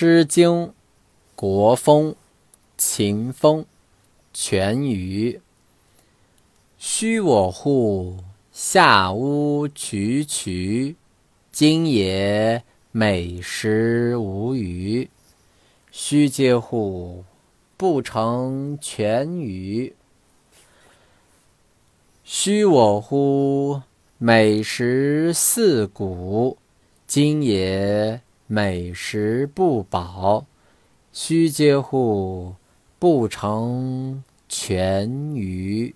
诗经·国风·秦风·全鱼。虚我乎！下屋渠渠，今也美食无余。须嗟乎！不成全鱼。虚我乎！美食四谷，今也。美食不饱，须嗟乎！不成全鱼。